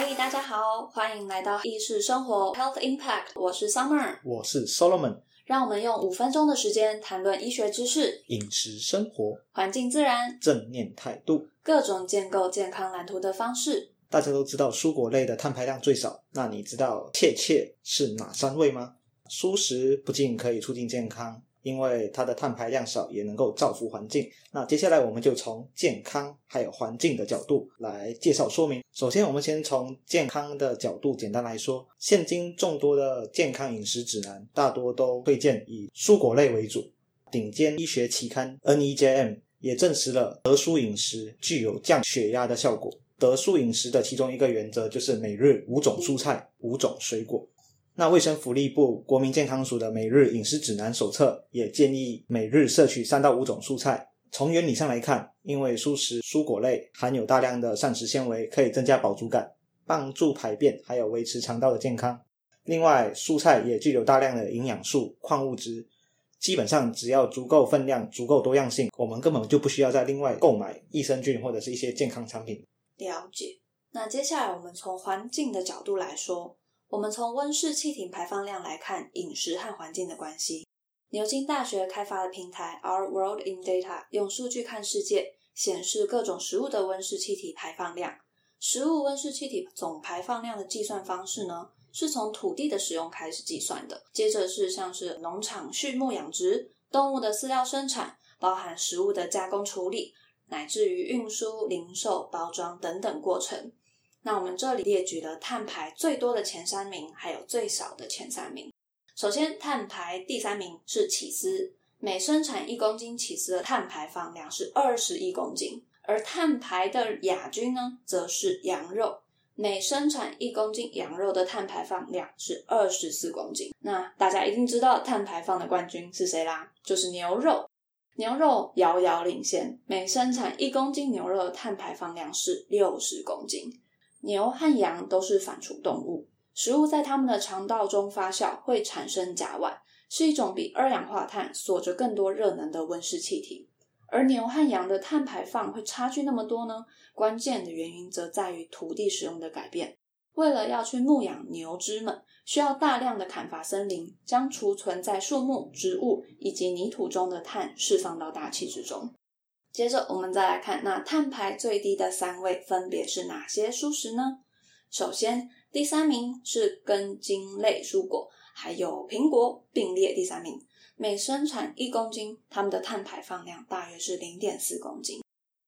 欢迎来到意识生活 Health Impact，我是 Summer，我是 Solomon，让我们用五分钟的时间谈论医学知识、饮食生活、环境自然、正念态度，各种建构健康蓝图的方式。大家都知道蔬果类的碳排量最少，那你知道切切是哪三位吗？蔬食不仅可以促进健康。因为它的碳排量少，也能够造福环境。那接下来我们就从健康还有环境的角度来介绍说明。首先，我们先从健康的角度简单来说，现今众多的健康饮食指南大多都推荐以蔬果类为主。顶尖医学期刊 NEJM 也证实了德蔬饮食具有降血压的效果。德蔬饮食的其中一个原则就是每日五种蔬菜、五种水果。那卫生福利部国民健康署的每日饮食指南手册也建议每日摄取三到五种蔬菜。从原理上来看，因为蔬食蔬果类含有大量的膳食纤维，可以增加饱足感，帮助排便，还有维持肠道的健康。另外，蔬菜也具有大量的营养素、矿物质，基本上只要足够分量、足够多样性，我们根本就不需要再另外购买益生菌或者是一些健康产品。了解。那接下来我们从环境的角度来说。我们从温室气体排放量来看饮食和环境的关系。牛津大学开发的平台 Our World in Data 用数据看世界，显示各种食物的温室气体排放量。食物温室气体总排放量的计算方式呢，是从土地的使用开始计算的，接着是像是农场畜牧养殖、动物的饲料生产，包含食物的加工处理，乃至于运输、零售、包装等等过程。那我们这里列举了碳排最多的前三名，还有最少的前三名。首先，碳排第三名是起司，每生产一公斤起司的碳排放量是二十亿公斤。而碳排的亚军呢，则是羊肉，每生产一公斤羊肉的碳排放量是二十四公斤。那大家一定知道碳排放的冠军是谁啦？就是牛肉，牛肉遥遥领先，每生产一公斤牛肉的碳排放量是六十公斤。牛和羊都是反刍动物，食物在它们的肠道中发酵会产生甲烷，是一种比二氧化碳锁着更多热能的温室气体。而牛和羊的碳排放会差距那么多呢？关键的原因则在于土地使用的改变。为了要去牧养牛只们，需要大量的砍伐森林，将储存在树木、植物以及泥土中的碳释放到大气之中。接着，我们再来看，那碳排最低的三位分别是哪些蔬食呢？首先，第三名是根茎类蔬果，还有苹果并列第三名。每生产一公斤，它们的碳排放量大约是零点四公斤。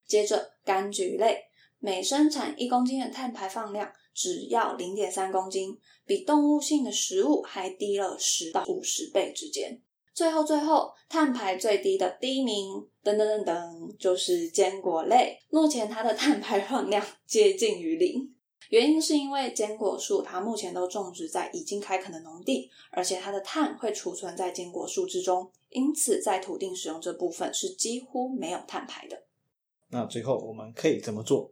接着，柑橘类，每生产一公斤的碳排放量只要零点三公斤，比动物性的食物还低了十到五十倍之间。最后，最后，碳排最低的第一名，噔噔噔噔，就是坚果类。目前它的碳排放量接近于零，原因是因为坚果树它目前都种植在已经开垦的农地，而且它的碳会储存在坚果树之中，因此在土地使用这部分是几乎没有碳排的。那最后我们可以怎么做？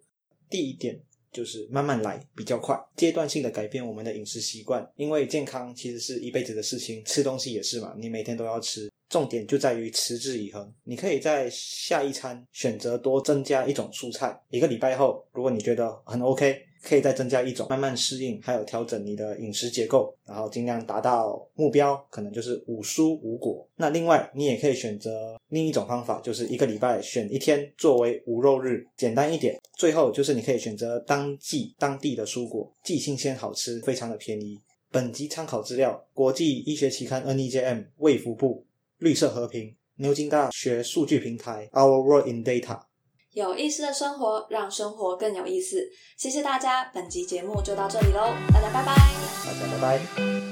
第一点。就是慢慢来比较快，阶段性的改变我们的饮食习惯，因为健康其实是一辈子的事情，吃东西也是嘛，你每天都要吃，重点就在于持之以恒。你可以在下一餐选择多增加一种蔬菜，一个礼拜后，如果你觉得很 OK。可以再增加一种，慢慢适应，还有调整你的饮食结构，然后尽量达到目标，可能就是五蔬五果。那另外，你也可以选择另一种方法，就是一个礼拜选一天作为无肉日，简单一点。最后就是你可以选择当季当地的蔬果，既新鲜好吃，非常的便宜。本集参考资料：国际医学期刊 NEJM、卫福部、绿色和平、牛津大学数据平台 Our World in Data。有意思的生活，让生活更有意思。谢谢大家，本集节目就到这里喽，大家拜拜，大家拜拜。